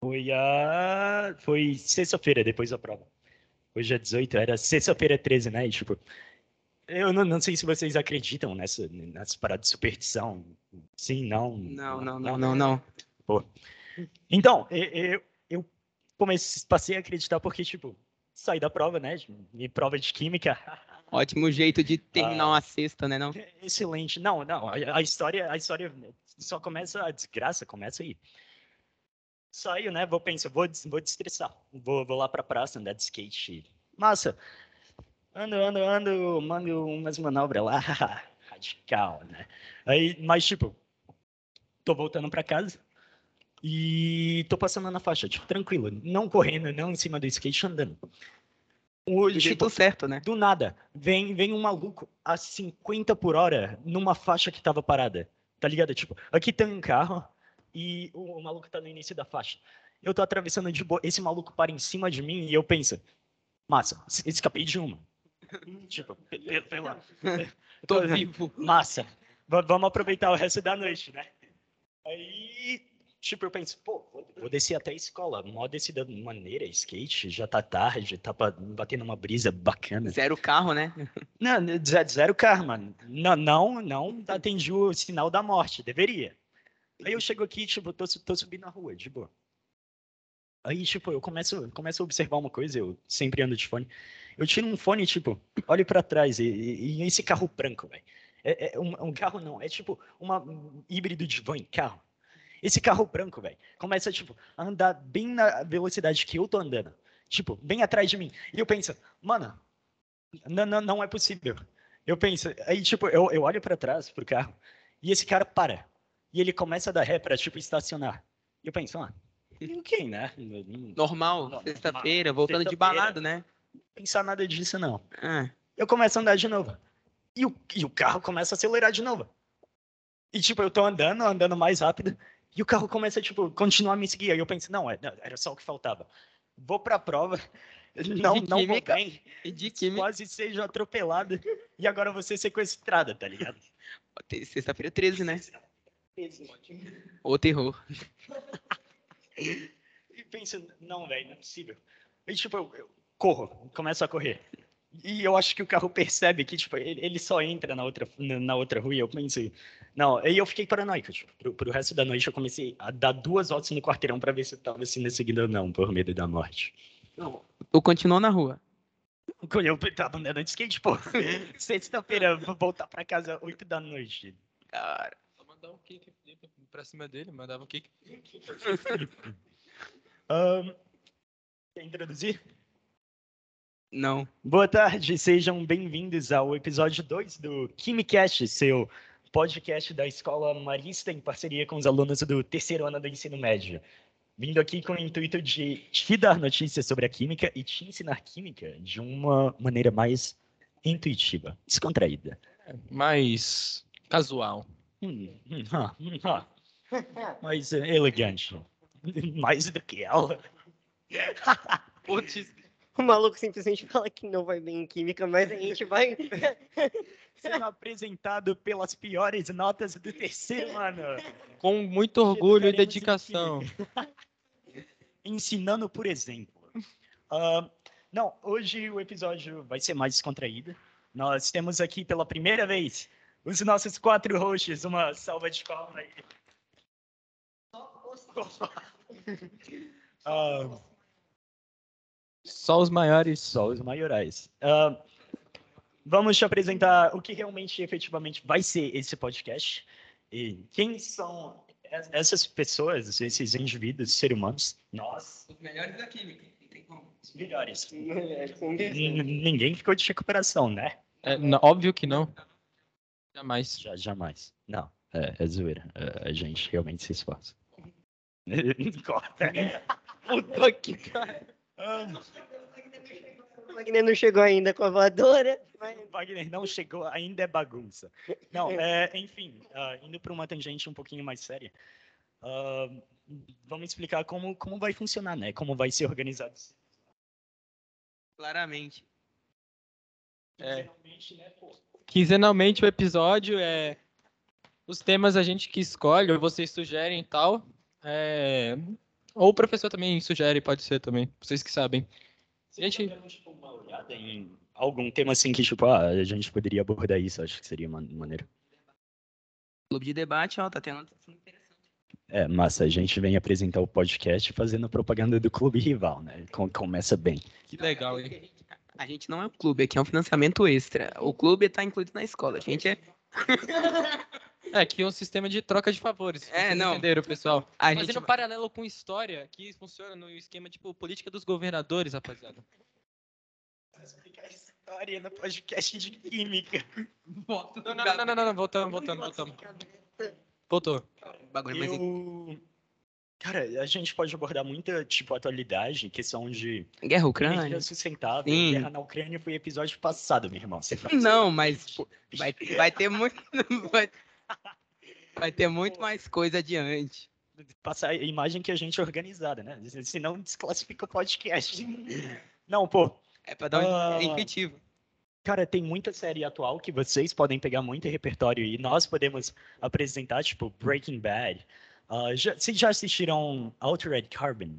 Foi a. Foi sexta-feira, depois da prova. Hoje é 18, era sexta-feira 13, né? E, tipo, eu não, não, sei se vocês acreditam nessa, nessa parada de superstição. Sim, não. Não, não, não, não, não. Pô. Então, eu, eu comecei, passei a acreditar porque, tipo, saí da prova, né? E prova de química. Ótimo jeito de terminar ah, uma sexta, né? Não? Excelente. Não, não. A, a, história, a história só começa, a desgraça começa aí. Saio, né? Vou pensar, vou, vou destressar. Vou, vou lá pra praça andar de skate. Massa. Ando, ando, ando, mando umas manobras lá. Radical, né? Aí, mas, tipo, tô voltando pra casa. E tô passando na faixa, tipo, tranquilo. Não correndo, não em cima do skate, andando. O, do tipo, certo, né? Do nada. Vem, vem um maluco a 50 por hora numa faixa que tava parada. Tá ligado? Tipo, aqui tem um carro, e o, o maluco tá no início da faixa. Eu tô atravessando de boa, esse maluco para em cima de mim e eu penso, massa, escapei de uma. tipo, pela, tô vivo. Massa, vamos aproveitar o resto da noite, né? Aí, tipo, eu penso, pô, vou descer até a escola, mó descida maneira, skate, já tá tarde, tá batendo uma brisa bacana. Zero carro, né? Não, zero carro, mano. Não, não, não atendi o sinal da morte, deveria. Aí eu chego aqui, tipo, tô, tô subindo na rua, de boa. Aí, tipo, eu começo, começo a observar uma coisa, eu sempre ando de fone. Eu tiro um fone, tipo, olho para trás e, e, e, esse carro branco, velho. É, é um, um, carro não, é tipo uma, um híbrido de van carro. Esse carro branco, velho, começa, tipo, a andar bem na velocidade que eu tô andando. Tipo, bem atrás de mim. E eu penso, mano, não, não, não é possível. Eu penso, aí, tipo, eu, eu olho para trás pro carro e esse cara para. E ele começa a dar ré para, tipo, estacionar. E eu penso, ah, o que, né? Normal, sexta-feira, voltando sexta de balada, né? Pensar nada disso, não. Ah. Eu começo a andar de novo. E o, e o carro começa a acelerar de novo. E, tipo, eu tô andando, andando mais rápido. E o carro começa, tipo, continuar a me seguir. Aí eu penso, não, é, era só o que faltava. Vou pra prova. Não, de não química, vou bem. E. Quase seja atropelado. E agora você sequestrada, tá ligado? Sexta-feira 13, né? O terror. e pensa, não, velho, não é possível. E, tipo, eu, eu, corro, começo a correr. E eu acho que o carro percebe que, tipo, ele, ele só entra na outra, na, na outra rua e eu pensei, não, aí eu fiquei paranoico, tipo, pro, pro resto da noite eu comecei a dar duas voltas no quarteirão para ver se tava sendo seguido ou não, por medo da morte. Não. Tu continuou na rua? Eu tava andando de skate, pô. Sexta-feira, vou voltar pra casa oito da noite. Cara mandar um kick flip pra cima dele, mandava um kick. um, quer introduzir? Não. Boa tarde, sejam bem-vindos ao episódio 2 do KimiCast, seu podcast da Escola Marista em parceria com os alunos do terceiro ano do ensino médio. Vindo aqui com o intuito de te dar notícias sobre a química e te ensinar química de uma maneira mais intuitiva, descontraída. mais casual. Hum, mais elegante. Mais do que ela. Putz. O maluco simplesmente fala que não vai bem em química, mas a gente vai. Sendo apresentado pelas piores notas do terceiro ano. Com muito orgulho e dedicação. Ensinando por exemplo. Uh, não, hoje o episódio vai ser mais descontraído. Nós temos aqui pela primeira vez os nossos quatro hosts. Uma salva de palmas aí. uh, Só os maiores. Só os maiorais. Uh, vamos te apresentar o que realmente, efetivamente, vai ser esse podcast. E quem são essas pessoas, esses indivíduos, seres humanos? Nós. Os melhores da química. Os melhores. Ninguém ficou de recuperação, né? É, óbvio que não. Jamais. Já, jamais. Não, é, é zoeira. É, a gente realmente se esforça. Corta. Puta que cara. O Wagner não chegou ainda com a voadora. Mas... Wagner não chegou, ainda é bagunça. Não, é, enfim, uh, indo para uma tangente um pouquinho mais séria. Uh, vamos explicar como, como vai funcionar, né? Como vai ser organizado. Claramente. É. Né, pô? Quinzenalmente o episódio é os temas a gente que escolhe, ou vocês sugerem e tal. É... Ou o professor também sugere, pode ser também. Vocês que sabem. Gente, Tipo, uma olhada em algum tema assim que, tipo, ah, a gente poderia abordar isso, acho que seria uma maneira. Clube de debate, ó, tá tendo. É, massa, a gente vem apresentar o podcast fazendo propaganda do clube rival, né? Com- Começa bem. que legal, hein? A gente não é um clube, aqui é um financiamento extra. O clube tá incluído na escola. A gente é. É, aqui é um sistema de troca de favores. É, não. Entenderam, pessoal? A Fazendo gente um paralelo com história, que funciona no esquema tipo política dos governadores, rapaziada. Explicar história no podcast de química. Não, não, não, não, não, não, voltamos, voltamos, voltamos. Voltou. bagulho mais Eu... Cara, a gente pode abordar muita, tipo, atualidade, questão de Guerra Ucrânia. sustentável. Sim. Guerra na Ucrânia foi episódio passado, meu irmão. Não, mas pô, vai, vai ter muito. Vai, vai ter muito mais coisa adiante. passar a imagem que a gente é organizada, né? Senão desclassifica o podcast. Não, pô, É pra dar um Ah. é intuitivo. cara, tem muita série atual que vocês podem pegar muito repertório e nós podemos apresentar, tipo Breaking Bad. Ah, já, vocês já assistiram Altered Carbon?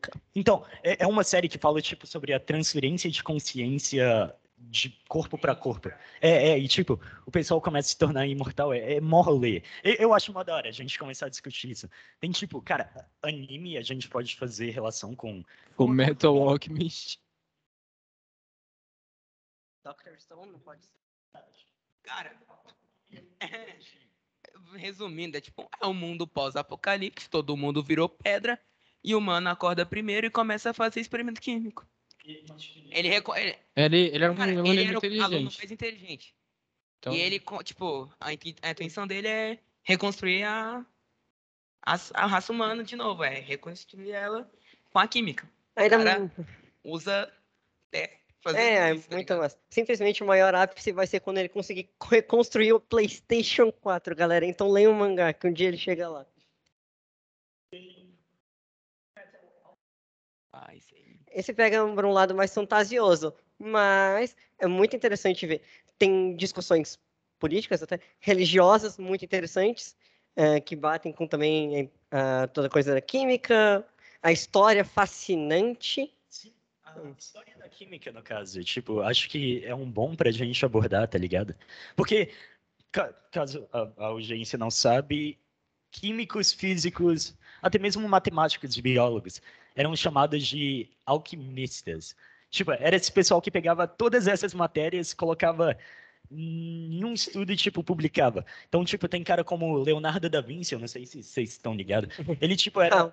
Cara. Então, é, é uma série que fala, tipo, sobre a transferência de consciência de corpo para corpo. É, é, e tipo, o pessoal começa a se tornar imortal, é, é. Eu, eu acho uma da hora a gente começar a discutir isso. Tem, tipo, cara, anime a gente pode fazer relação com... O Metal Alchemist. Dr. Stone não pode ser. Cara, resumindo, é tipo, é um mundo pós-apocalipse, todo mundo virou pedra, e o humano acorda primeiro e começa a fazer experimento químico. Ele, reco- ele, Ele, ele era um cara, aluno ele era muito o aluno inteligente. mais inteligente. Então, E ele, tipo, a, a intenção dele é reconstruir a, a, a raça humana de novo, é reconstruir ela com a química. Ainda Cara, Usa é, fazer É, isso, tá muito massa. Simplesmente o maior ápice vai ser quando ele conseguir co- reconstruir o PlayStation 4, galera. Então leia o mangá, que um dia ele chega lá. Esse pega para um lado mais fantasioso, mas é muito interessante ver. Tem discussões políticas, até religiosas, muito interessantes, eh, que batem com também eh, toda coisa da química, a história fascinante. A história da química, no caso, tipo, acho que é um bom pra gente abordar, tá ligado? Porque, ca- caso a, a audiência não sabe, químicos, físicos, até mesmo matemáticos e biólogos eram chamados de alquimistas. Tipo, era esse pessoal que pegava todas essas matérias, colocava em um estudo e, tipo, publicava. Então, tipo, tem cara como Leonardo da Vinci, eu não sei se vocês estão ligados. Ele, tipo, era Ah,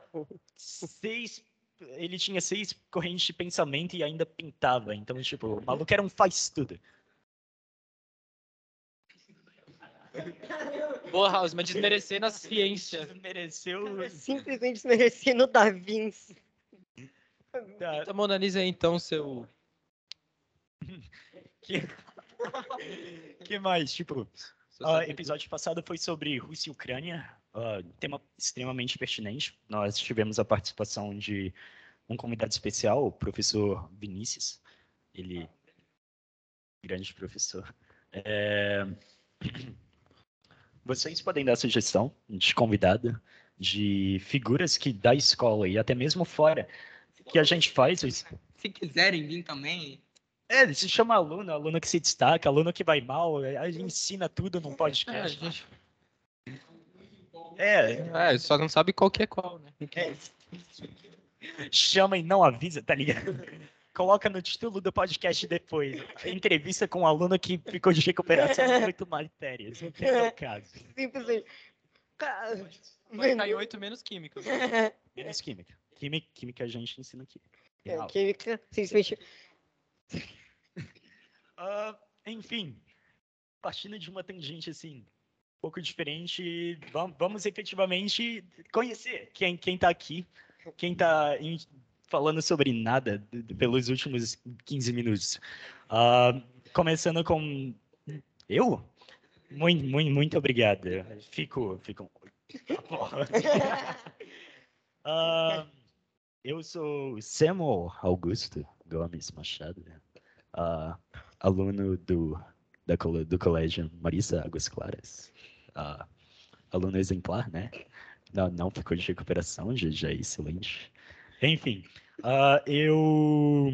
seis. Ele tinha seis correntes de pensamento e ainda pintava. Então, tipo, o maluco era um faz tudo. Boa, House, mas desmerecendo a ciência. Mereceu. simplesmente desmerecendo o Da Vinci. Tá, Então, Monalisa aí, então, seu... que... que mais? Tipo, seu o episódio passado foi sobre Rússia e Ucrânia. ah, tema extremamente pertinente. Nós tivemos a participação de um convidado especial, o professor Vinícius. Ele. Grande professor. É, Vocês podem dar sugestão de convidado, de figuras que da escola e até mesmo fora, que a gente faz. Se quiserem vir também, É, se chama aluno, aluno que se destaca, aluno que vai mal, a gente ensina tudo num É, podcast. gente... É, é, só não sabe qual que é qual, né? é. Chama e não avisa, tá ligado? Coloca no título do podcast depois. Entrevista com um aluno que ficou de recuperação de oito matérias. Não tem o caso. Simplesmente. Cara, Vai cair oito menos química. Menos química. química. Química a gente ensina aqui. É, química, simplesmente. Ah, enfim, partindo de uma tangente assim, um pouco diferente, vamos, vamos efetivamente conhecer quem, quem tá aqui, quem tá em- falando sobre nada pelos últimos 15 minutos. Ah, começando com eu? Muito, muito, muito obrigado. Fico, fico. Ah, eu sou Samuel Augusto Gomes Machado, ah, aluno do, da, do colégio Marisa Águas Claras, ah, aluno exemplar, né? não, não ficou de recuperação, já, já é excelente. Enfim, ah, eu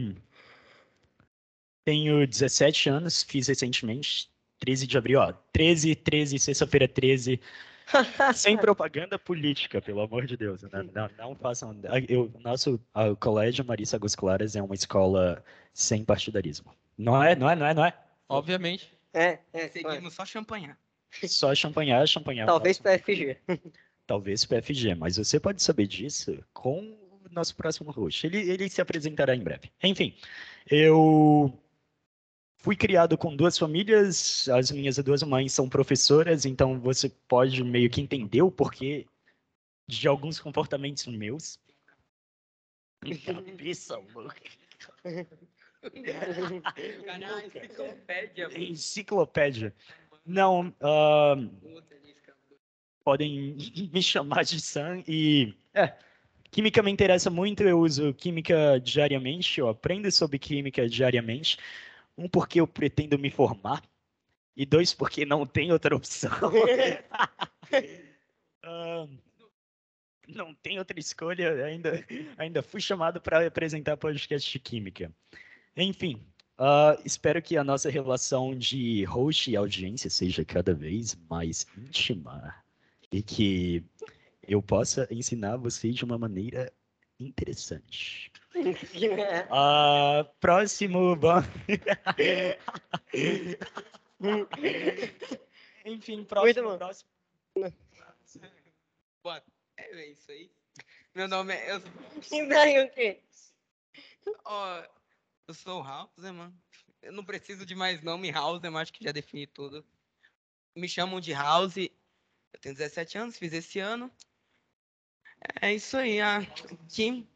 tenho 17 anos, fiz recentemente, 13 de abril, ó, 13, 13, sexta-feira 13, sem propaganda política, pelo amor de Deus. Não, não, não façam. Eu, nosso o colégio Marisa Águas Claras é uma escola sem partidarismo. Não é, não é, não é, não é? Obviamente. É, é, Seguimos só champanhar. Só champanhar, champanhar. talvez para FG. Talvez PFG, mas você pode saber disso com o nosso próximo host. Ele, ele se apresentará em breve. Enfim, eu fui criado com duas famílias, as minhas duas mães são professoras, então você pode meio que entender o porquê de alguns comportamentos meus. Cabeça, louca. Enciclopédia. Enciclopédia. Não, ah, podem me chamar de Sam e é, química me interessa muito, eu uso química diariamente, eu aprendo sobre química diariamente. Um porque eu pretendo me formar e dois porque não tem outra opção. Ah, não tem outra escolha, ainda ainda fui chamado para apresentar podcast de química. Enfim, ah, espero que a nossa relação de host e audiência seja cada vez mais íntima e que eu possa ensinar você de uma maneira interessante. Ah, próximo. vamos- Enfim, próximo. bom. próximo. Boa- É isso aí. Meu nome é. Eu, E daí o quê? ó, eu sou o Hauserman. Eu não preciso de mais nome, Hauserman, acho que já defini tudo. Me chamam de House. Eu tenho 17 anos, fiz esse ano. É isso aí. A Kim.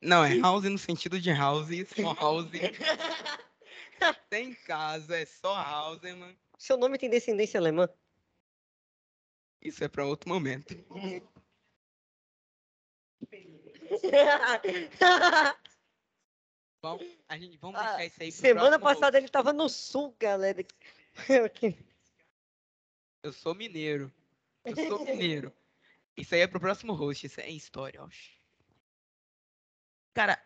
Não, é House no sentido de House, só House. Tem casa, é só Hauserman. Seu nome tem descendência alemã? Isso é para outro momento. Bom, a gente vamos Ah, deixar isso aí Semana passada ele tava no sul, galera. Eu sou mineiro. Eu sou mineiro. Isso aí é pro próximo host, isso é história, ó. Cara,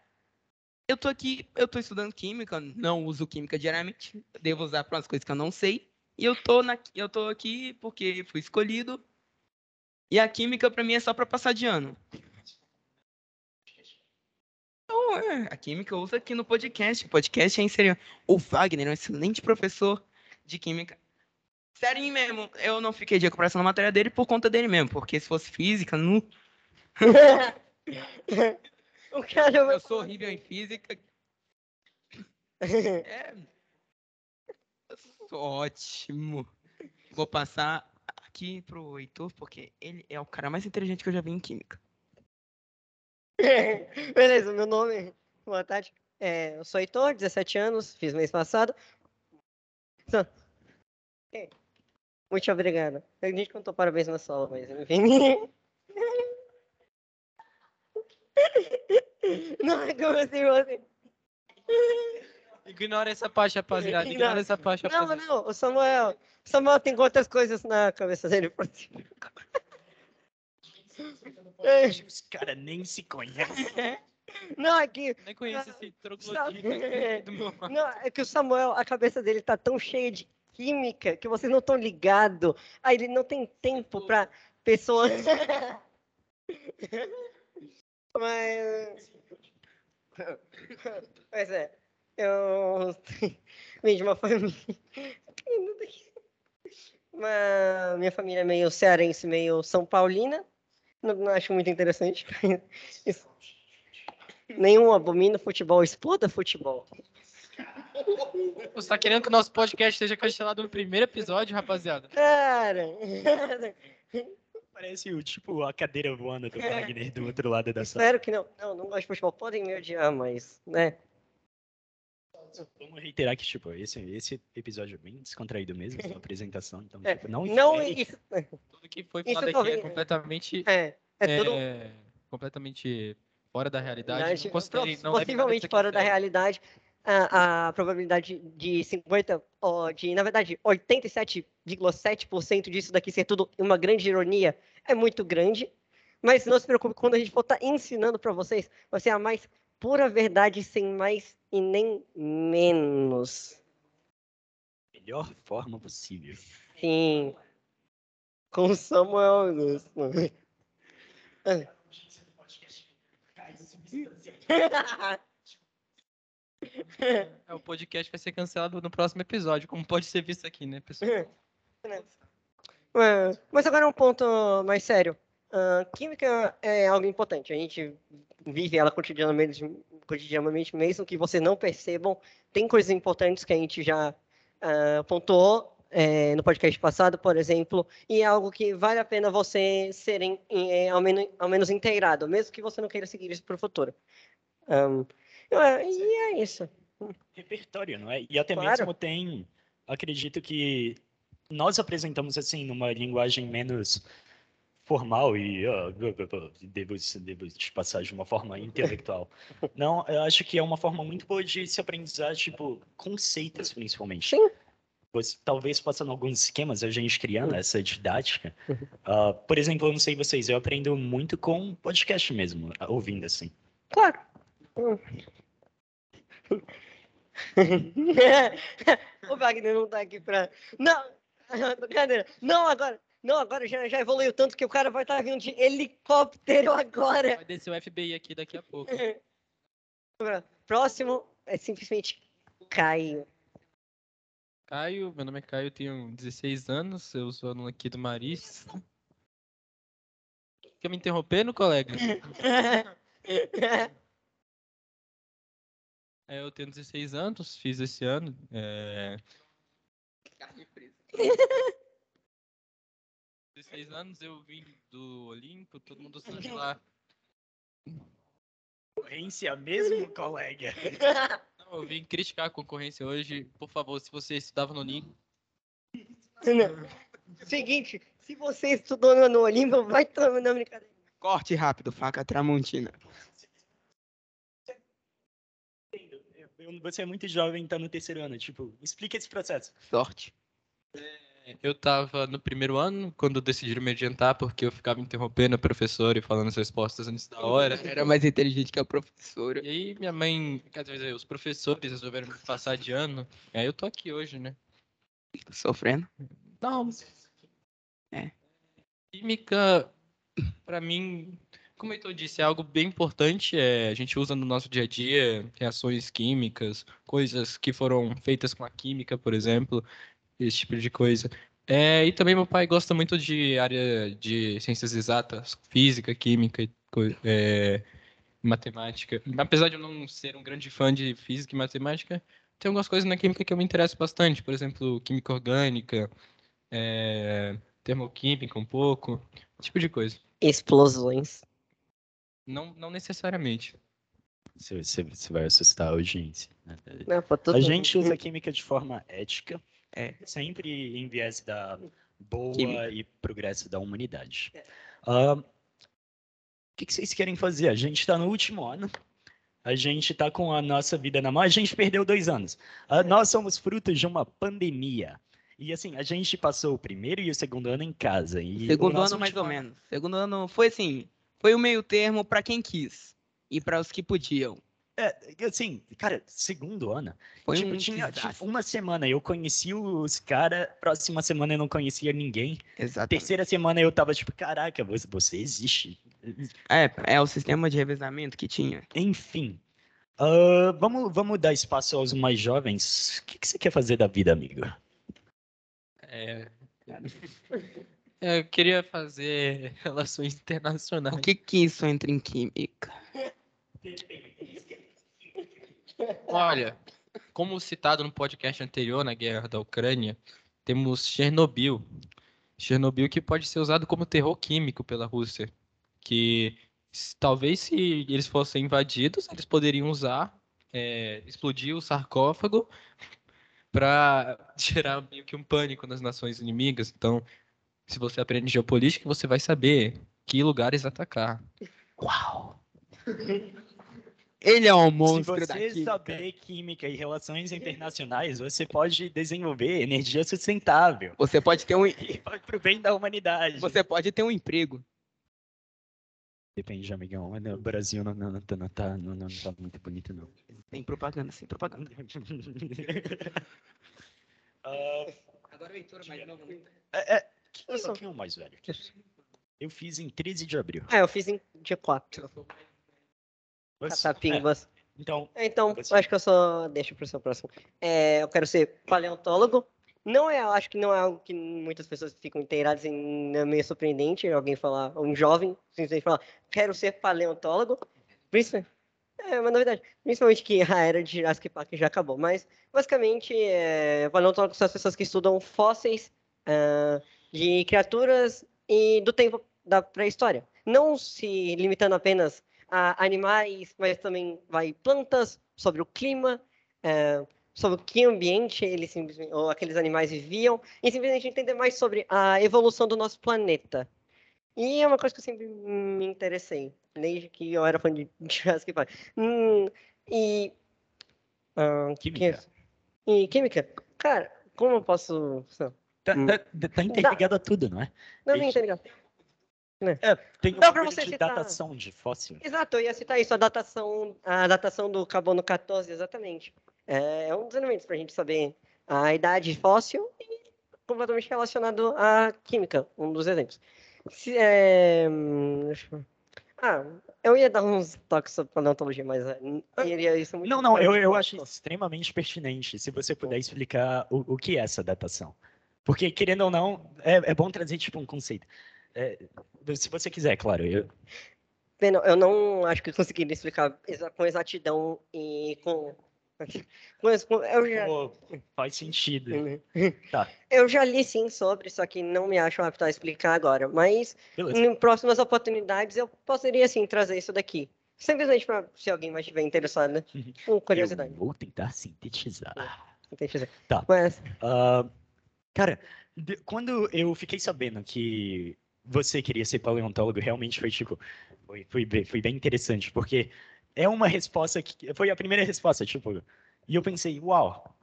eu tô aqui, eu tô estudando química, não uso química diariamente, devo usar para umas coisas que eu não sei. E eu tô na, eu tô aqui porque fui escolhido. E a química pra mim é só pra passar de ano. Então, é, a química eu uso aqui no podcast. O podcast é inserir. O Wagner é um excelente professor de química. Sério mesmo, eu não fiquei de recuperação na matéria dele por conta dele mesmo, porque se fosse física, não. o cara Eu sou horrível em física. É. Eu sou ótimo. Vou passar aqui pro Heitor, porque ele é o cara mais inteligente que eu já vi em química. Beleza, meu nome. Boa tarde. É, eu sou Heitor, 17 anos, fiz mês passado. Muito obrigado. A gente cantou parabéns na sala, mas enfim. Não, é como assim, você. Ignora essa parte, rapaziada. Ignora. Ignora essa parte, Não, rapaziada. não, o Samuel. O Samuel tem outras coisas na cabeça dele. É, Os caras nem se conhecem. Não, é que Nem conheço esse troglodita do meu lado. Não, é que o Samuel, a cabeça dele tá tão cheia de química que vocês não estão ligados. Aí ele não tem tempo pra pessoa. Mas. Mas é. Eu vim de uma família. Uma... Minha família é meio cearense, meio São Paulina. Não, não acho muito interessante. Nenhum abomina futebol, exploda futebol. Você tá querendo que o nosso podcast seja cancelado no primeiro episódio, rapaziada? Cara, Parece o tipo a cadeira voando do Wagner do outro lado da sala. espero que não. Não, não gosto de futebol. Podem me odiar, mas, né? Vamos reiterar que, tipo, esse, esse episódio é bem descontraído mesmo, sua apresentação. Então, É, tipo, não, Não, isso, Tudo que foi falado aqui é completamente, é, é tudo é, completamente fora da realidade. Não não nada possivelmente fora da realidade. A, a probabilidade de 50, ó, de, na verdade, 87,7% disso daqui ser tudo uma grande ironia é muito grande. Mas não se preocupe, quando a gente for estar ensinando para vocês, vai ser a mais pura verdade, sem mais e nem menos. Melhor forma possível. Sim. Com Samuel Augusto. É, o podcast vai ser cancelado no próximo episódio, como pode ser visto aqui, né, pessoal? É, Mas agora um ponto mais sério. Ah, química é algo importante. A gente vive ela cotidianamente, cotidianamente, mesmo que vocês não percebam. Tem coisas importantes que a gente já ah, pontuou eh, no podcast passado, por exemplo, e é algo que vale a pena você serem eh, ao, menos, ao menos inteirado, mesmo que você não queira seguir isso para o futuro. Ahn, é, e é isso. repertório, não é? E até Claro. mesmo tem, acredito que nós apresentamos assim numa linguagem menos formal e ó, devo, devo te passar de uma forma intelectual. Não, eu acho que é uma forma muito boa de se aprendizar, tipo, conceitos principalmente. Sim. Você, talvez passando alguns esquemas, a gente criando essa didática. Ah, por exemplo, eu não sei vocês, eu aprendo muito com podcast mesmo, ouvindo assim. Claro. O Wagner não tá aqui pra. Não! Brincadeira. Não agora! Não, agora já, já evoluiu tanto que o cara vai estar vindo de helicóptero agora. Vai descer o FBI aqui daqui a pouco. Próximo é simplesmente Caio. Caio, meu nome é Caio, tenho 16 anos, eu sou aluno aqui do Maris. Quer me interrompendo, colega? É, eu tenho 16 anos, fiz esse ano. É... Carne frita. 16 anos eu vim do Olimpo, todo mundo sabe lá. Concorrência mesmo, colega? Não, eu vim criticar a concorrência hoje. Por favor, se você estudava no Olimpo, Seguinte, se você estudou no Olimpo, vai tomar na brincadeira. Corte rápido, faca tramontina. Você é muito jovem, tá no terceiro ano. Tipo, explica esse processo. Sorte. eu tava no primeiro ano, quando decidiram me adiantar, porque eu ficava interrompendo a professora e falando as respostas antes da hora. Era mais inteligente que a professora. E aí minha mãe, quer dizer, os professores resolveram me passar de ano. E aí eu tô aqui hoje, né? Sofrendo. Não. É. Química, pra mim, como Heitor disse, é algo bem importante. É, a gente usa no nosso dia a dia reações químicas, coisas que foram feitas com a química, por exemplo, esse tipo de coisa. É, e também meu pai gosta muito de área de ciências exatas, física, química é, matemática. Apesar de eu não ser um grande fã de física e matemática, tem algumas coisas na química que eu me interesso bastante. Por exemplo, química orgânica, é, termoquímica um pouco, esse tipo de coisa. Explosões. Não, não necessariamente. Você, você, você vai assustar a audiência. né? Não, A mundo- gente usa química de forma ética, É. sempre em viés da boa Química. e progresso da humanidade. É. Ah, o que, que vocês querem fazer? A gente está no último ano, a gente está com a nossa vida na mão, a gente perdeu dois anos. Ah, nós somos frutos de uma pandemia. E assim, a gente passou o primeiro e o segundo ano em casa. E o Segundo ano, mais último ou menos. Segundo ano foi assim. Foi o meio termo pra quem quis. E para os que podiam. É, assim, cara, segundo ano. Foi tipo, um tinha tipo, uma semana eu conheci os caras, próxima semana eu não conhecia ninguém. Exatamente. Terceira semana eu tava tipo, caraca, você, você existe. É, é o sistema de revezamento que tinha. Enfim. Ah, vamos, vamos dar espaço aos mais jovens. O que, que você quer fazer da vida, amigo? É, eu queria fazer relações internacionais. O que que isso entra em química? Olha, como citado no podcast anterior, na guerra da Ucrânia, temos Chernobyl. Chernobyl que pode ser usado como terror químico pela Rússia. Que talvez se eles fossem invadidos, eles poderiam usar, é, explodir o sarcófago para gerar meio que um pânico nas nações inimigas. Então, se você aprende geopolítica, você vai saber que lugares atacar. Uau! Ele é um Se monstro da você química. saber química e relações internacionais, você pode desenvolver energia sustentável Você pode ter um, vai pro bem da humanidade. você pode ter um emprego. Depende, amigão. No Brasil não, não, não, tá- não, tá, não, não tá muito bonito, não. Tem propaganda, sem propaganda. Ah, Agora o Heitor mais novo. é, é, Sou- quem é o mais velho? Eu fiz em 13 de abril. Ah, eu fiz em dia 4. Você- Catapimbas. é, então, Então, Você. acho que eu só deixo para o seu próximo. É, eu quero ser paleontólogo. Não é, eu acho que não é algo que muitas pessoas ficam inteiradas em, é meio surpreendente alguém falar, um jovem, simplesmente falar, quero ser paleontólogo. Principalmente, é uma novidade. Principalmente que a era de Jurassic Park já acabou. Mas, basicamente, é, paleontólogos são as pessoas que estudam fósseis ah, de criaturas e do tempo da pré-história. Não se limitando apenas a animais, mas também vai plantas, sobre o clima, eh, sobre que ambiente eles ou aqueles animais viviam, e simplesmente entender mais sobre a evolução do nosso planeta. E é uma coisa que eu sempre me interessei, desde que eu era fã de Jurassic Park. Hum, e. que Química. é- E química? Cara, como eu posso. Tá, Hum. tá, tá interligado a tudo, não é? Não, nem Ixi. entendo. Tem Dá uma você de citar- datação de fóssil. Exato, eu ia citar isso, a datação, a datação do carbono 14, exatamente. É, é um dos elementos para a gente saber a idade fóssil e completamente relacionado à química, um dos exemplos. Se, é, Ah, eu ia dar uns toques sobre paleontologia, mas é, n- iria isso muito Não, não, eu, eu acho extremamente pertinente se você puder explicar o, o que é essa datação. Porque, querendo ou não, é, é bom trazer tipo um conceito. É, se você quiser, claro. Eu, Bem, não, eu não acho que eu conseguiria explicar com exatidão e com. com- eu já, pô, faz sentido. Tá. Eu já li sim sobre, só que não me acho apto a explicar agora. Mas Beleza. em próximas oportunidades eu poderia sim trazer isso daqui. Simplesmente para se alguém mais estiver interessado, Uhum. com curiosidade. Eu vou tentar sintetizar. Dizer. Tá. Mas, Ah, cara, quando eu fiquei sabendo que você queria ser paleontólogo, realmente foi tipo, foi, foi, bem, foi bem interessante, porque é uma resposta que foi a primeira resposta, tipo, e eu pensei, uau.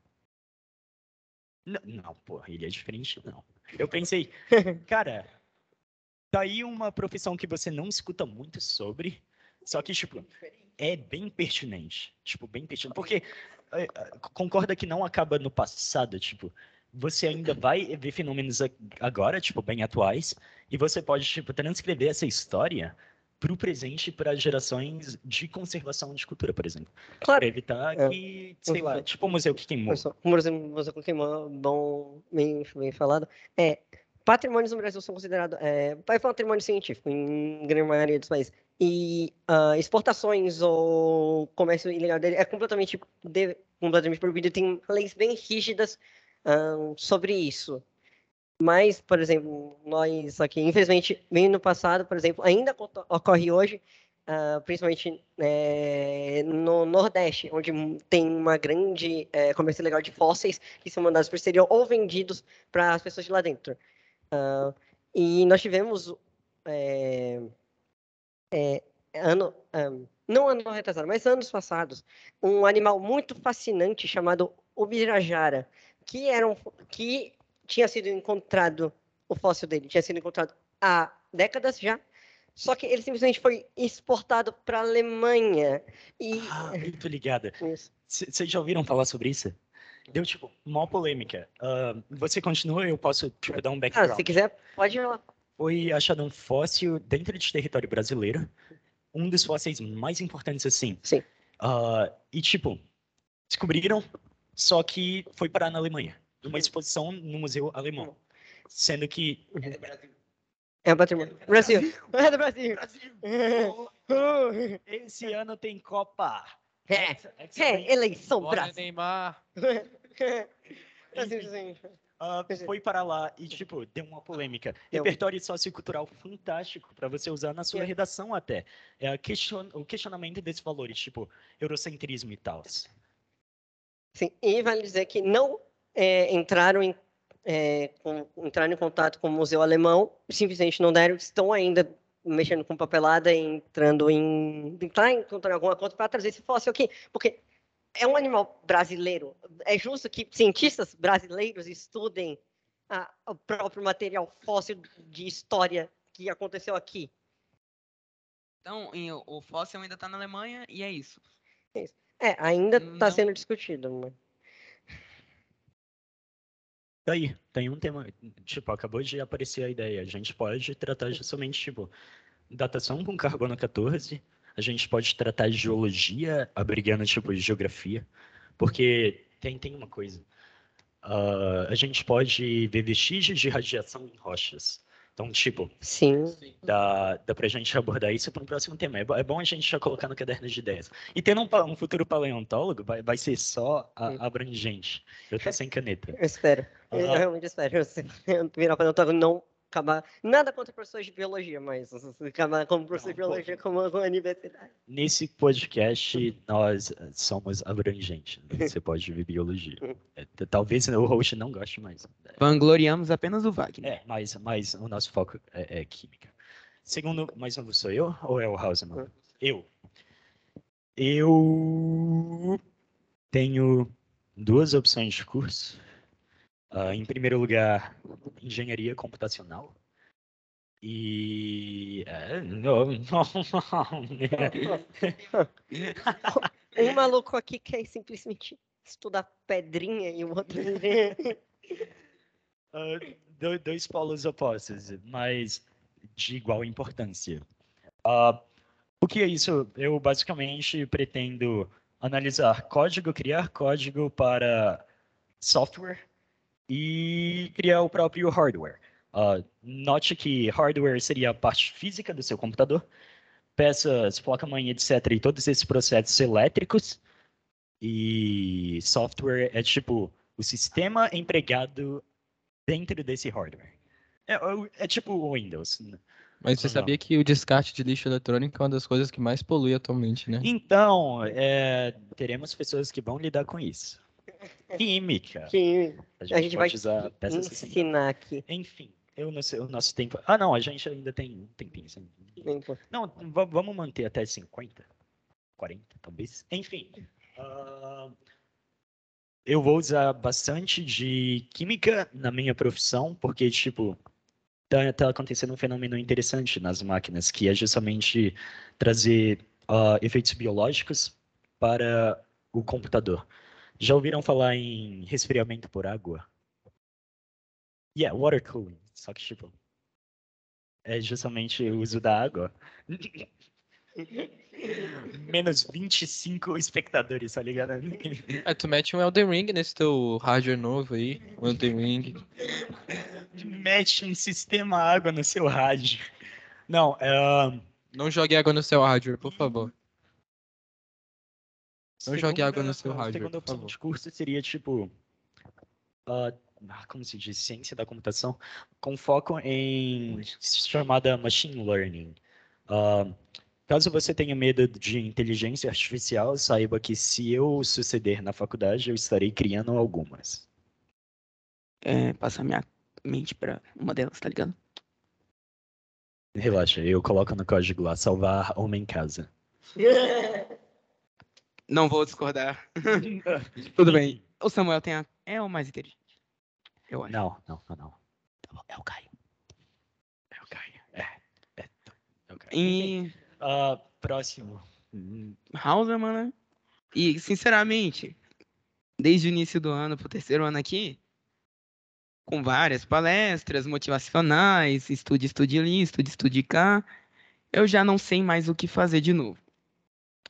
Não, não pô, ele é diferente, não. Eu pensei, cara, tá aí uma profissão que você não escuta muito sobre, só que, tipo, é bem pertinente. Tipo, bem pertinente. Porque é, é, concorda que não acaba no passado, tipo, você ainda vai ver fenômenos agora, tipo, bem atuais, e você pode, tipo, transcrever essa história para o presente para gerações de conservação de cultura, por exemplo. claro, Para evitar É. que, sei lá, tipo o museu que queimou. eu sou- como você, você queimou, bom, bem, bem falado. É, patrimônios no Brasil são considerados é, vai patrimônio científico em grande maioria dos países. E ah, exportações ou comércio ilegal dele é completamente, de- completamente proibido. Tem leis bem rígidas ah, sobre isso. Mas, por exemplo, nós aqui, infelizmente, bem no passado, por exemplo, ainda ocorre hoje, ah, principalmente eh, no Nordeste, onde tem uma grande eh, comércio ilegal de fósseis que são mandados para o exterior ou vendidos para as pessoas de lá dentro. Ah, e nós tivemos, eh, eh, ano, ah, não ano retrasado, mas anos passados, um animal muito fascinante chamado Ubirajara, que, era fó- que tinha sido encontrado, o fóssil dele tinha sido encontrado há décadas já, só que ele simplesmente foi exportado para a Alemanha. E Ah, muito ligada. Vocês já ouviram falar sobre isso? Deu, tipo, mó polêmica. Ah, você continua, eu posso, tipo, dar um Ah, background. se quiser, pode ir lá. foi achado um fóssil dentro de território brasileiro. Um dos fósseis mais importantes, assim. Sim. Ah, e, tipo, descobriram, só que foi parar na Alemanha. Uma exposição no Museu Alemão. Sendo que. É o patrimônio. Brasil. É do Brasil. Esse ano tem Copa. É, é, eleição Bora, Brasil. Neymar. Brasil. Ah, foi para lá e, tipo, deu uma polêmica. Deu. Repertório sociocultural fantástico para você usar na sua É. redação até. É a question- o questionamento desses valores, tipo, eurocentrismo e tal. Sim, e vale dizer que não é, entraram, em, é, com, entraram em contato com o Museu Alemão, simplesmente não deram, estão ainda mexendo com papelada entrando em. entrar em encontrar alguma coisa para trazer esse fóssil aqui. Porque é um animal brasileiro. É justo que cientistas brasileiros estudem a- o próprio material fóssil de história que aconteceu aqui. Então, o fóssil ainda tá na Alemanha e é isso. É, ainda está sendo discutido. Mas... Tá Aí, tem um tema, tipo, acabou de aparecer a ideia. A gente pode tratar justamente, tipo, datação com carbono 14. A gente pode tratar de geologia, abrigando, tipo, geografia. Porque tem, tem uma coisa. Ah, a gente pode ver vestígios de radiação em rochas. Então, tipo, Sim. dá, dá pra gente abordar isso para um próximo tema. É, é bom a gente já colocar no caderno de ideias. E tendo um, um futuro paleontólogo, vai, vai ser só a- abrangente. Eu tô sem caneta. Eu espero. Eu Ah. realmente espero. Você virar paleontólogo não acabar. Nada contra professores de biologia, mas acabar como professor de Não, biologia como uma universidade. Nesse podcast, nós eh, somos abrangentes. Você pode ver biologia. É, t- talvez o host não goste mais. Vangloriamos apenas o Wagner. É, mas, mas o nosso foco é, é química. Segundo, mais novo sou eu ou é o Hausemann? Eu. Eu tenho duas opções de curso. Ah, em primeiro lugar, engenharia computacional. E. é, não, Um maluco aqui quer simplesmente estudar pedrinha e o outro. Do- dois polos opostos, mas de igual importância. Ah, o que é isso? Eu basicamente pretendo analisar código, criar código para software e criar o próprio hardware. Ah, note que hardware seria a parte física do seu computador, peças, placa-mãe, etc. e todos esses processos elétricos. E software é tipo o sistema empregado dentro desse hardware. É, é tipo o Windows. Mas você sabia que o descarte de lixo eletrônico é uma das coisas que mais polui atualmente, né? Então, é, teremos pessoas que vão lidar com isso. Química. que A gente, a gente vai usar peças assim. ensinar aqui. Enfim, eu não sei, o nosso tempo. Ah, não, a gente ainda tem um tempinho. sim. Não, va- vamos manter até 50, 40, talvez. Enfim. ah, eu vou usar bastante de química na minha profissão, porque, tipo, tá, tá acontecendo um fenômeno interessante nas máquinas, que é justamente trazer ah, efeitos biológicos para o computador. Já ouviram falar em resfriamento por água? Yeah, water cooling. Só que, tipo, é justamente o uso da água. Menos 25 espectadores, tá ligado? É, tu mete um Elden Ring nesse teu hardware novo aí, um Elden Ring. Mete um sistema água no seu rádio. Não, é. Não jogue água no seu hardware, por favor. Não jogue água no seu a hardware, segunda por opção favor. de curso seria tipo. ah, ah, como se diz? Ciência da computação, com foco em chamada machine learning. Ah, caso você tenha medo de inteligência artificial, saiba que se eu suceder na faculdade, eu estarei criando algumas. É, passar minha mente pra uma delas, tá ligado? Relaxa, eu coloco no código lá, salvar homem em casa. Não vou discordar. Tudo bem. O Samuel tem a... é o mais inteligente. Eu acho. Não, não, não, não. É o Caio. É o Caio. É, é, é o Caio. E Ah, próximo. Hauserman, né? E, sinceramente, desde o início do ano pro terceiro ano aqui, com várias palestras motivacionais, estude, estude ali, estude, estude cá, eu já não sei mais o que fazer de novo.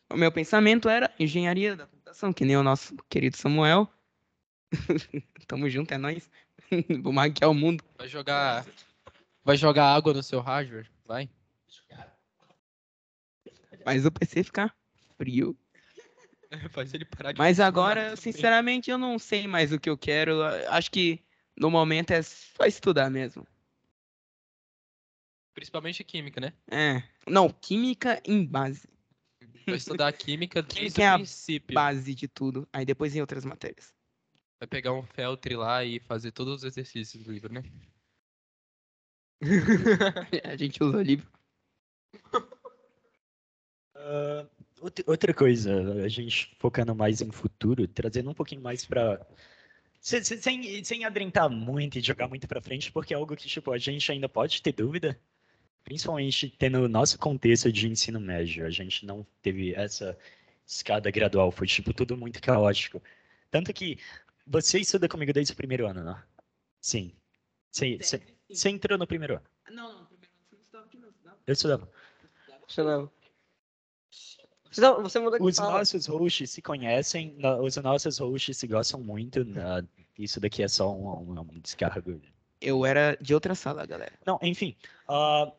O meu pensamento era engenharia da computação, que nem o nosso querido Samuel. Tamo junto, é nóis. Vou maquiar o mundo. Vai jogar. Vai jogar água no seu hardware? Vai. Mas o PC ficar frio. Faz ele parar de Mas agora, sinceramente, eu não sei mais o que eu quero. Acho que no momento é só estudar mesmo. Principalmente química, né? É. Não, química em base. Vai estudar química desde Química é o a princípio. Base de tudo. Aí depois em outras matérias. Vai pegar um feltre lá e fazer todos os exercícios do livro, né? A gente usa o livro. Ah, outra- outra coisa, a gente focando mais em futuro, trazendo um pouquinho mais pra. se- se- Sem, sem adentrar muito e jogar muito pra frente, porque é algo que, tipo, a gente ainda pode ter dúvida, principalmente tendo o nosso contexto de ensino médio. A gente não teve essa escada gradual, foi, tipo, tudo muito caótico. Tanto que você estuda comigo desde o primeiro ano, não? Sim. Você, você, você entrou no primeiro ano. Não, não, primeiro você não não. não. Eu estudava. Você não. Você, não, você mudou de Os sala. nossos hosts se conhecem, os nossos hosts se gostam muito. na- isso daqui é só um, um- um descargo. Eu era de outra sala, galera. Não, enfim. ah,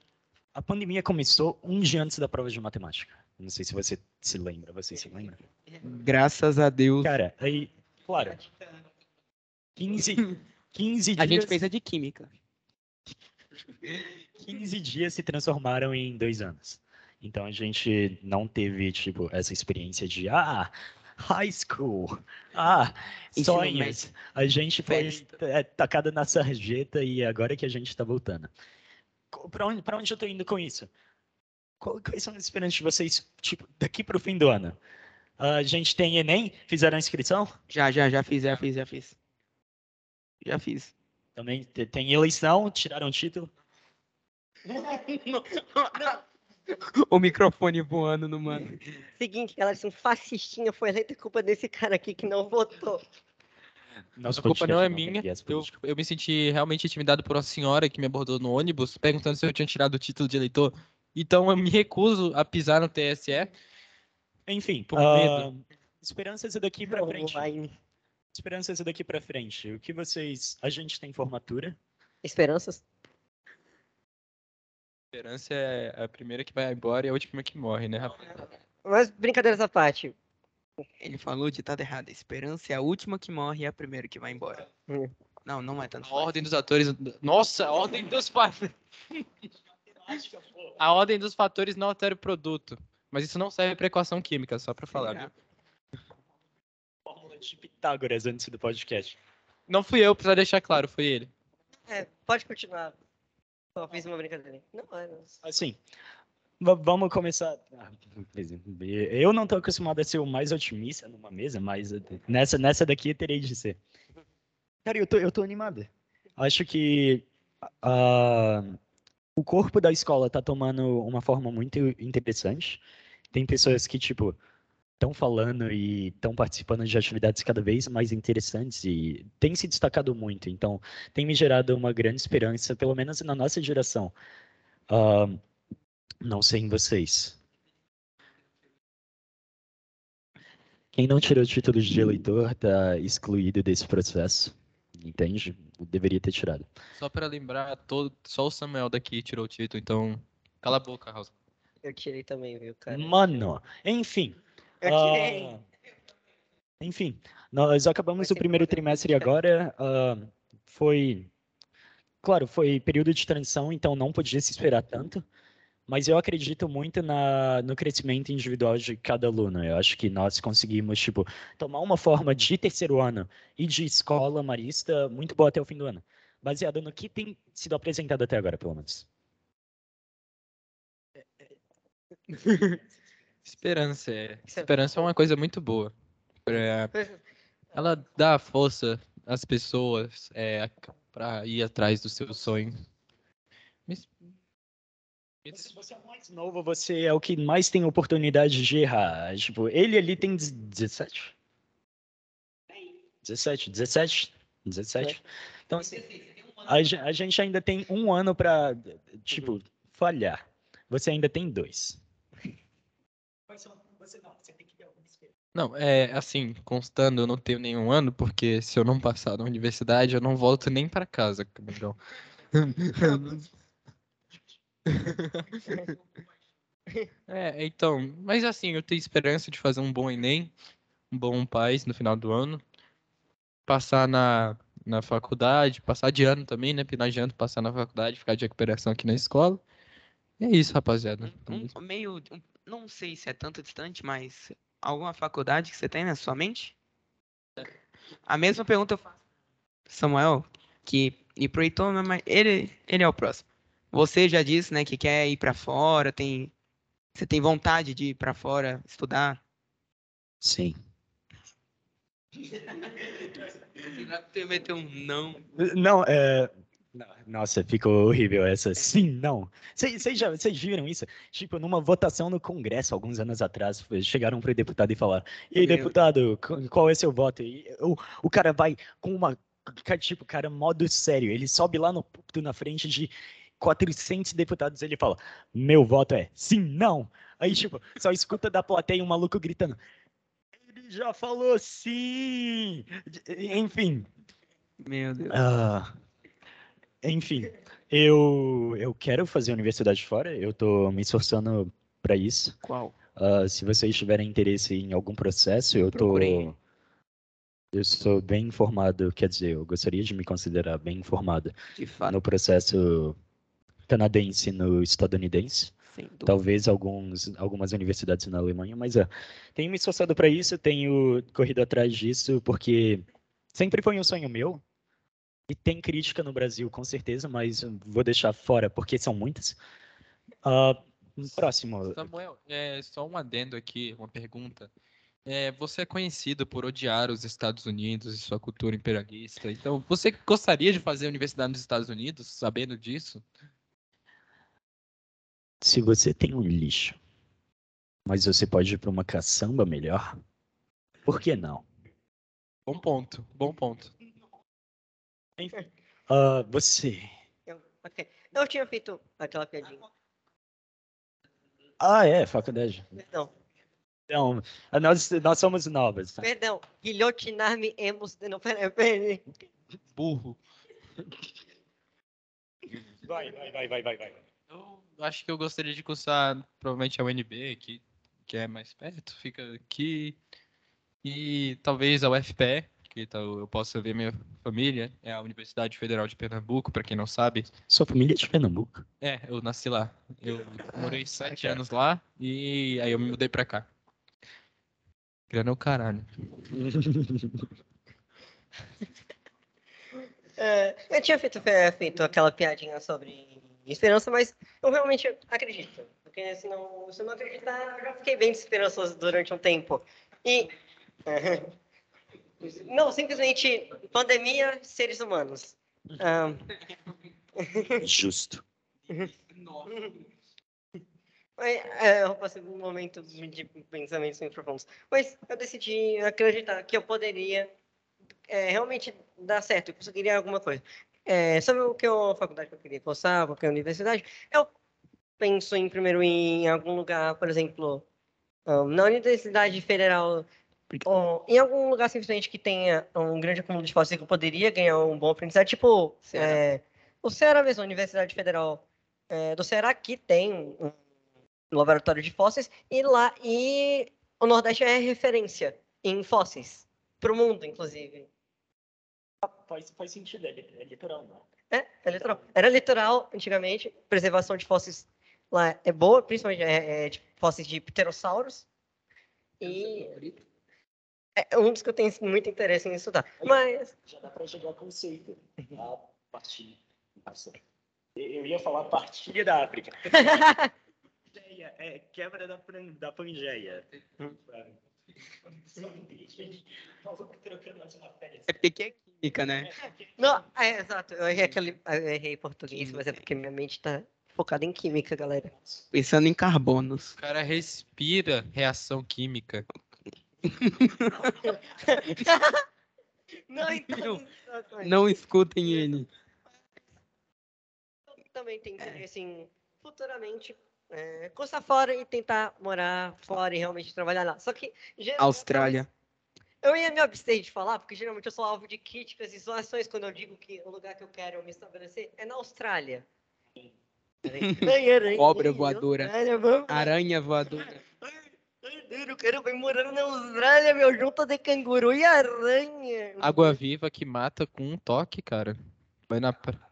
a pandemia começou um dia antes da prova de matemática. Não sei se você se lembra. Você se lembra? Graças a Deus. Cara, aí, claro. 15, 15 dias. A gente fez a de química. 15 dias se transformaram em dois anos. Então a gente não teve, tipo, essa experiência de, ah, high school, ah, Ensino sonhos. A gente foi é, tacada na sarjeta e agora que a gente tá voltando. Pra onde, pra onde eu tô indo com isso? Quais são as esperanças de vocês, tipo, daqui pro fim do ano? A gente tem Enem? Fizeram a inscrição? Já, já, já fiz, já fiz, já fiz. Já fiz. Também te- tem eleição? Tiraram o título? o microfone voando no mano. Seguinte, galera, se um fascistinha foi eleito, é culpa desse cara aqui que não votou. Nosso A culpa não é minha. Eu, eu me senti realmente intimidado por uma senhora que me abordou no ônibus, perguntando se eu tinha tirado o título de eleitor. Então eu me recuso a pisar no TSE. Enfim, Por ah, medo. esperanças daqui pra Não frente. vai. Esperanças daqui pra frente. O que vocês. A gente tem formatura. Esperanças? Esperança é a primeira que vai embora e a última que morre, né, rapaz? Mas brincadeiras à parte. Ele falou ditado errado. A esperança é a última que morre e é a primeira que vai embora. Hum. Não, não é tanto. A ordem dos atores. Nossa, a ordem dos fatores. A ordem dos fatores não altera o produto. Mas isso não serve para equação química, só para falar. viu? Fórmula de Pitágoras antes do podcast. Não fui eu, precisa deixar claro, foi ele. É, pode continuar. Só fiz uma brincadeira. Não, é. Assim, vamos começar. Ah, Eu não tô acostumado a ser o mais otimista numa mesa, mas nessa, nessa daqui eu terei de ser. Cara, eu tô, eu tô animado. Acho que ah, o corpo da escola tá tomando uma forma muito interessante. Tem pessoas que, tipo, estão falando e estão participando de atividades cada vez mais interessantes e tem se destacado muito. Então, tem me gerado uma grande esperança, pelo menos na nossa geração. Ah, não sei em vocês. Quem não tirou o título de eleitor está excluído desse processo. Entende? Deveria ter tirado. Só para lembrar, todo, só o Samuel daqui tirou o título, então. Cala a boca, House. Eu tirei também, viu, cara? Mano, enfim. Eu tirei. ah, enfim, nós acabamos o primeiro trimestre agora. ah, foi. Claro, foi período de transição, então não podia se esperar tanto. Mas eu acredito muito na, no crescimento individual de cada aluno. Eu acho que nós conseguimos, tipo, tomar uma forma de terceiro ano e de escola marista muito boa até o fim do ano. Baseado no que tem sido apresentado até agora, pelo menos. Esperança, é. Esperança é uma coisa muito boa. Ela dá força às pessoas é, para ir atrás dos seus sonhos. Se você é o mais novo, você é o que mais tem oportunidade de errar. Tipo, ele ali tem 17? 17, 17, 17. Então, assim, a, ge- a gente ainda tem um ano pra, tipo, falhar. Você ainda tem dois. Você não, você tem que ter alguma esperança. Não, é assim, constando, eu não tenho nenhum ano, porque se eu não passar na universidade, eu não volto nem para casa, Camilão. É, então, mas assim, eu tenho esperança de fazer um bom Enem, um bom PAS no final do ano, passar na, na faculdade, passar de ano também, né? Final de ano, passar na faculdade, ficar de recuperação aqui na escola. E é isso, rapaziada. Um, um meio. um- não sei se é tanto distante, mas alguma faculdade que você tem na sua mente? A mesma pergunta eu faço Samuel, que e pro Heitor, mas ele, ele é o próximo. Você já disse, né, que quer ir pra fora, tem você tem vontade de ir pra fora estudar? Sim. Você meteu um não. Não, é. Nossa, ficou horrível essa. Sim, não. Vocês vocês já vocês viram isso? Tipo, numa votação no Congresso, alguns anos atrás, chegaram para o deputado e falaram: E aí, deputado, qu- qual é seu voto? E o, o cara vai com uma. cara, Tipo, cara, modo sério. Ele sobe lá no púlpito na frente de 400 deputados ele fala: Meu voto é sim, não. Aí, tipo, só escuta da plateia um maluco gritando: Ele já falou sim! Enfim, Meu Deus. ah, enfim, eu, eu quero fazer universidade fora, eu tô me esforçando para isso. Qual? Ah, se vocês tiverem interesse em algum processo, eu tô. Procurei. Eu sou bem informado, quer dizer, eu gostaria de me considerar bem informado De fato, no processo canadense no estadunidense. Talvez alguns, algumas universidades na Alemanha, mas é, tenho me esforçado para isso, tenho corrido atrás disso, porque sempre foi um sonho meu. E tem crítica no Brasil, com certeza, mas vou deixar fora, porque são muitas. Ah, próximo. Samuel, é, só um adendo aqui, uma pergunta. É, você é conhecido por odiar os Estados Unidos e sua cultura imperialista. Então, você gostaria de fazer universidade nos Estados Unidos, sabendo disso? Se você tem um lixo, mas você pode ir para uma caçamba melhor, por que não? Bom ponto, bom ponto. Ah, você. Eu, ok. Eu tinha feito aquela piadinha. Ah, é, faculdade. Perdão. Então, nós, nós somos novas. tá? Perdão. Guilhotinar-me emos. Não, peraí, peraí. Burro. Vai, vai, vai, vai, vai, vai. Eu acho que eu gostaria de cursar provavelmente a UNB, que, que é mais perto, fica aqui. E talvez a UFPE, que tal eu possa ver minha família, é a Universidade Federal de Pernambuco, para quem não sabe. Sua família é de Pernambuco? É, eu nasci lá. Eu morei sete anos lá e aí eu me mudei pra cá. Grana é o caralho. É, eu tinha feito, fe- feito aquela piadinha sobre esperança, mas eu realmente acredito. Porque senão, se eu não acreditar, eu já fiquei bem desesperançoso durante um tempo. E. Não, simplesmente pandemia, seres humanos. Ah, Justo. Mas, é, eu passei um momento de pensamentos muito profundos. Mas eu decidi acreditar que eu poderia é, realmente dar certo, eu conseguiria alguma coisa. É, sobre o que eu, a faculdade que eu queria cursar, qualquer universidade, eu penso em, primeiro em algum lugar, por exemplo, ah, na Universidade Federal, ou em algum lugar simplesmente que tenha um grande acúmulo de fósseis que eu poderia ganhar um bom aprendizado, tipo Ceará. é, o Ceará mesmo, a Universidade Federal é, do Ceará, que tem um laboratório de fósseis, e lá, e o Nordeste é referência em fósseis, para o mundo, inclusive. Faz, faz sentido, é, é litoral, não. É, é litoral. Era litoral antigamente, preservação de fósseis lá é boa, principalmente é, é, de fósseis de pterossauros. E é um dos que eu tenho muito interesse em estudar. Mas, Já dá pra jogar conceito. A partilha. Nossa. Eu ia falar partilha da África. É quebra da, da Pangeia. É porque é química, né? não, é, exato, eu errei, aquele, eu errei português, mas é porque minha mente tá focada em química, galera. Pensando em carbonos. O cara respira reação química. Não, então. Não escutem ele. eu também tenho interesse em futuramente é, cursar fora e tentar morar fora e realmente trabalhar lá. Só que geralmente, Austrália. Eu ia me abster de falar, porque geralmente eu sou alvo de críticas e zoações quando eu digo que o lugar que eu quero me estabelecer é na Austrália. Cobra voadora. Aranha voadora. Ai, Eu quero ir morando na Austrália, meu, junto de canguru e aranha. Água viva que mata com um toque, cara. Vai na. pra-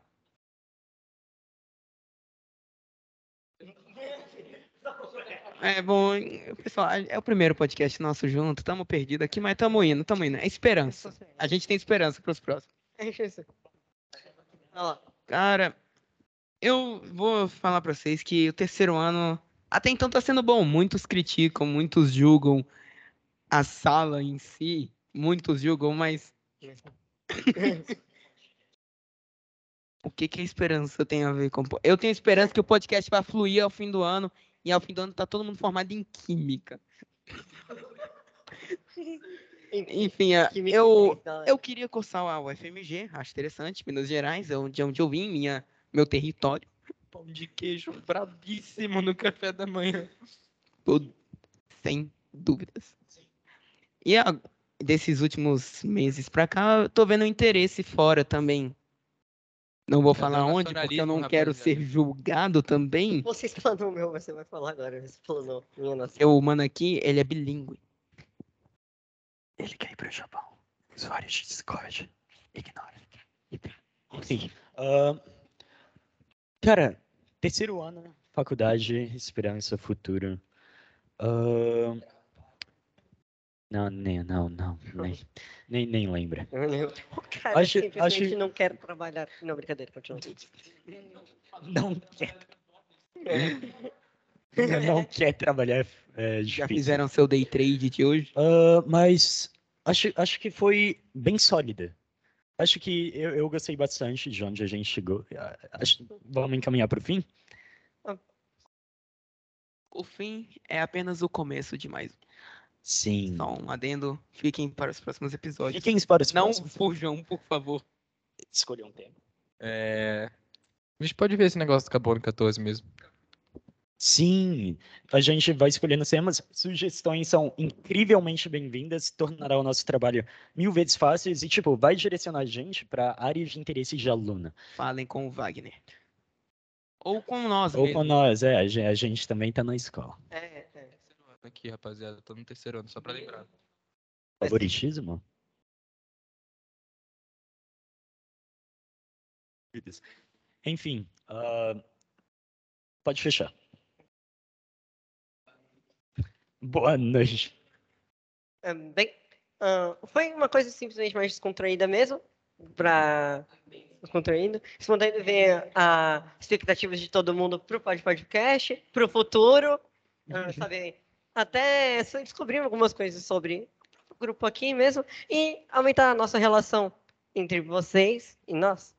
É bom, pessoal, é o primeiro podcast nosso junto. Tamo perdido aqui, mas tamo indo, tamo indo. É esperança. A gente tem esperança pros próximos. É isso. Cara, eu vou falar pra vocês que o terceiro ano até então tá sendo bom. Muitos criticam, muitos julgam a sala em si, muitos julgam, mas o que que a esperança tem a ver com Eu tenho esperança que o podcast vai fluir ao fim do ano e ao fim do ano tá todo mundo formado em química. Enfim, a- Que me eu galera. eu queria cursar a UFMG, acho interessante, Minas Gerais, é onde, é onde eu vim, minha, meu território. Pão de queijo brabíssimo no café da manhã. Todo- sem dúvidas. E a- desses últimos meses pra cá, eu tô vendo interesse fora também. Não vou É falar onde, porque eu não quero ser julgado também. Você explanou o meu, você vai falar agora. Você explanou. Minha nossa. O mano aqui, ele é bilíngue. Ele quer ir pro Japão. Usuários de Discord. Ignora. Enfim. ah, cara, terceiro ano, faculdade, esperança, futuro. Ah, não, nem, não, não. Nem, nem, nem lembra. O cara Acho- simplesmente acho- não quer trabalhar. Não, brincadeira, continua. Não quer. não quer trabalhar. É, Já difícil. fizeram seu day trade de hoje? Ah, mas acho, acho que foi bem sólida. Acho que eu, eu gostei bastante de onde a gente chegou. Ah, acho- vamos encaminhar para o fim? O fim é apenas o começo de mais um. Sim. Só um adendo. Fiquem para os próximos episódios. Fiquem para os Não próximos. fujam, por favor. escolher um tema. É... A gente pode ver esse negócio do Carbono 14 mesmo. Sim, a gente vai escolhendo temas. Sugestões são incrivelmente bem-vindas, tornará o nosso trabalho mil vezes fáceis e, tipo, vai direcionar a gente para áreas de interesse de aluna. Falem com o Wagner. Ou com nós Ou mesmo. com nós, é, a gen- a gente também tá na escola. É, Aqui, rapaziada, tô no terceiro ano, só pra lembrar. Favoritismo? Enfim, ah, pode fechar. Boa noite. É, bem, ah, foi uma coisa simplesmente mais descontraída mesmo, para descontraído, espontâneo ver as expectativas de todo mundo pro pod podcast, pro futuro, ah, sabe, até descobrir algumas coisas sobre o grupo aqui mesmo e aumentar a nossa relação entre vocês e nós.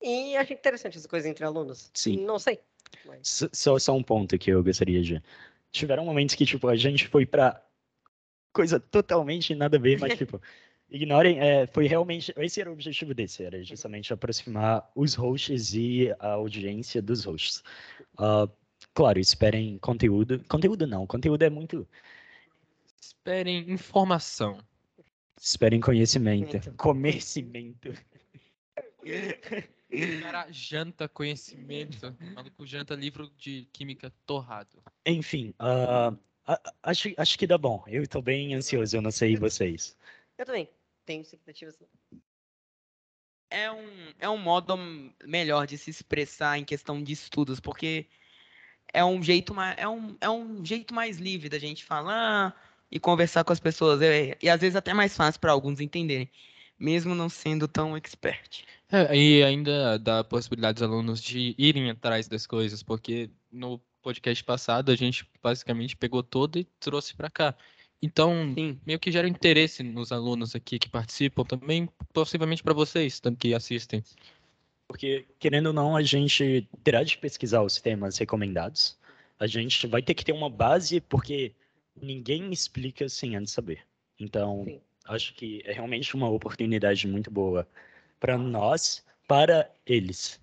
E acho interessante essa coisa entre alunos. Sim. Não sei. mas- Só, só um ponto que eu gostaria de. Tiveram momentos que, tipo, a gente foi pra coisa totalmente nada a ver, mas, tipo, ignorem, é, foi realmente. Esse era o objetivo desse, era justamente aproximar os hosts e a audiência dos hosts. Ah, claro, esperem conteúdo. Conteúdo não, conteúdo é muito. Esperem informação. Esperem conhecimento. Conhecimento. O cara janta conhecimento. O maluco janta livro de química torrado. Enfim, a- acho, acho que dá bom. Eu tô bem ansioso, eu não sei vocês. Eu também tenho expectativas. É um, é um modo melhor de se expressar em questão de estudos, porque é um jeito mais, é um, é um jeito mais livre da gente falar e conversar com as pessoas. É- e às vezes até mais fácil para alguns entenderem, mesmo não sendo tão expert. É, e ainda dá a possibilidade dos alunos de irem atrás das coisas, porque no podcast passado a gente basicamente pegou todo e trouxe pra cá. Então, Sim. meio que gera interesse nos alunos aqui que participam também, possivelmente pra vocês que assistem. Porque, querendo ou não, a gente terá de pesquisar os temas recomendados. A gente vai ter que ter uma base, porque ninguém explica sem antes saber. Então, Sim. acho que é realmente uma oportunidade muito boa para nós, para eles.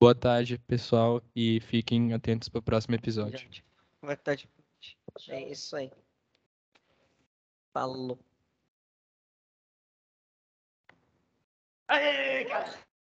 Boa tarde, pessoal, e fiquem atentos para o próximo episódio. Vai estar de... É isso aí. Falou. Aê, cara!